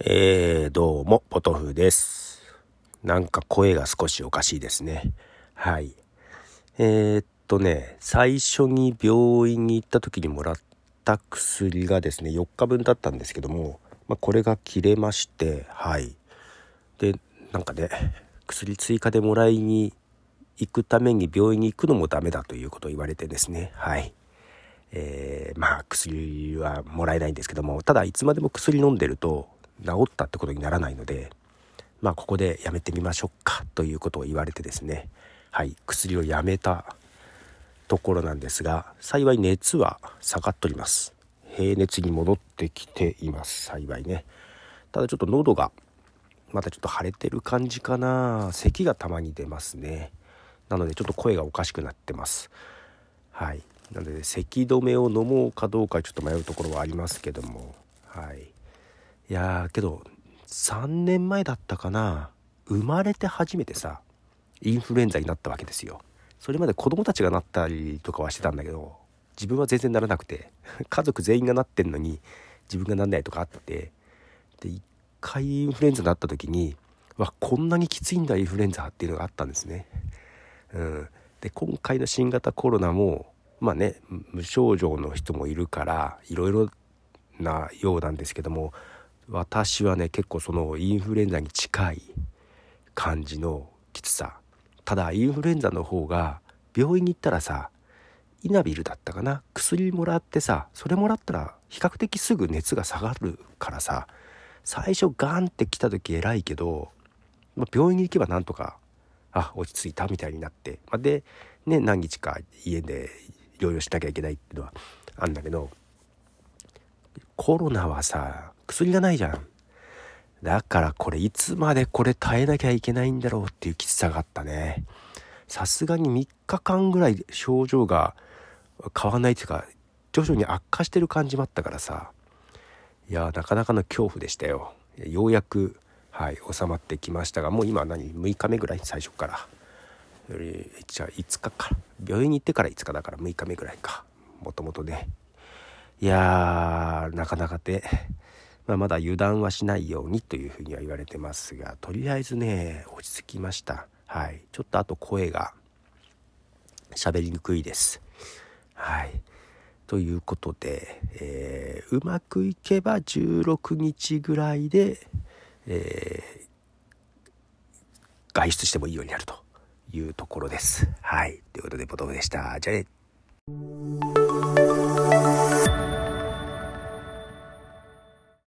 えー、どうも、ポトフです。なんか声が少しおかしいですね。はい。えー、っとね、最初に病院に行った時にもらった薬がですね、4日分だったんですけども、まあ、これが切れまして、はい。で、なんかね、薬追加でもらいに行くために病院に行くのもダメだということを言われてですね、はい。えー、まあ薬はもらえないんですけどもただいつまでも薬飲んでると治ったってことにならないのでまあここでやめてみましょうかということを言われてですねはい薬をやめたところなんですが幸い熱は下がっております。平熱に戻ってきています幸いね。ただちょっと喉がまたちょっと腫れてる感じかな。咳がたまに出ますね。なのでちょっと声がおかしくなってます。はい。なので咳止めを飲もうかどうかちょっと迷うところはありますけども。はい。いやーけど3年前だったかな。生まれて初めてさインフルエンザになったわけですよ。それまで子供たちがなったりとかはしてたんだけど自分は全然ならなくて家族全員がなってんのに自分がなんないとかあってで1回インフルエンザになった時にわこんなにきついんだインフルエンザっていうのがあったんですね。うん、で今回の新型コロナもまあね無症状の人もいるからいろいろなようなんですけども私はね結構そのインフルエンザに近い感じのきつさ。ただインフルエンザの方が病院に行ったらさイナビルだったかな？薬もらってさそれもらったら比較的すぐ熱が下がるからさ最初ガンって来た時偉いけど、まあ、病院に行けばなんとかあ落ち着いたみたいになって、まあ、でね何日か家で療養しなきゃいけないっていうのはあるんだけどコロナはさ薬がないじゃん。だからこれいつまでこれ耐えなきゃいけないんだろうっていうきつさがあったね。さすがに3日間ぐらい症状が変わらないっていうか徐々に悪化してる感じもあったからさ。いやなかなかの恐怖でしたよ。ようやくはい収まってきましたがもう今何？6日目ぐらい？最初から。じゃあ5日か。病院に行ってから5日だから6日目ぐらいか。もともとね。いやーなかなかで。まあ、まだ油断はしないようにというふうには言われてますがとりあえずね落ち着きました。はい。ちょっとあと声が喋りにくいです。はい。ということで、えー、うまくいけば16日ぐらいで、えー、外出してもいいようになるというところです。はい。ということでボトムでした。じゃあね。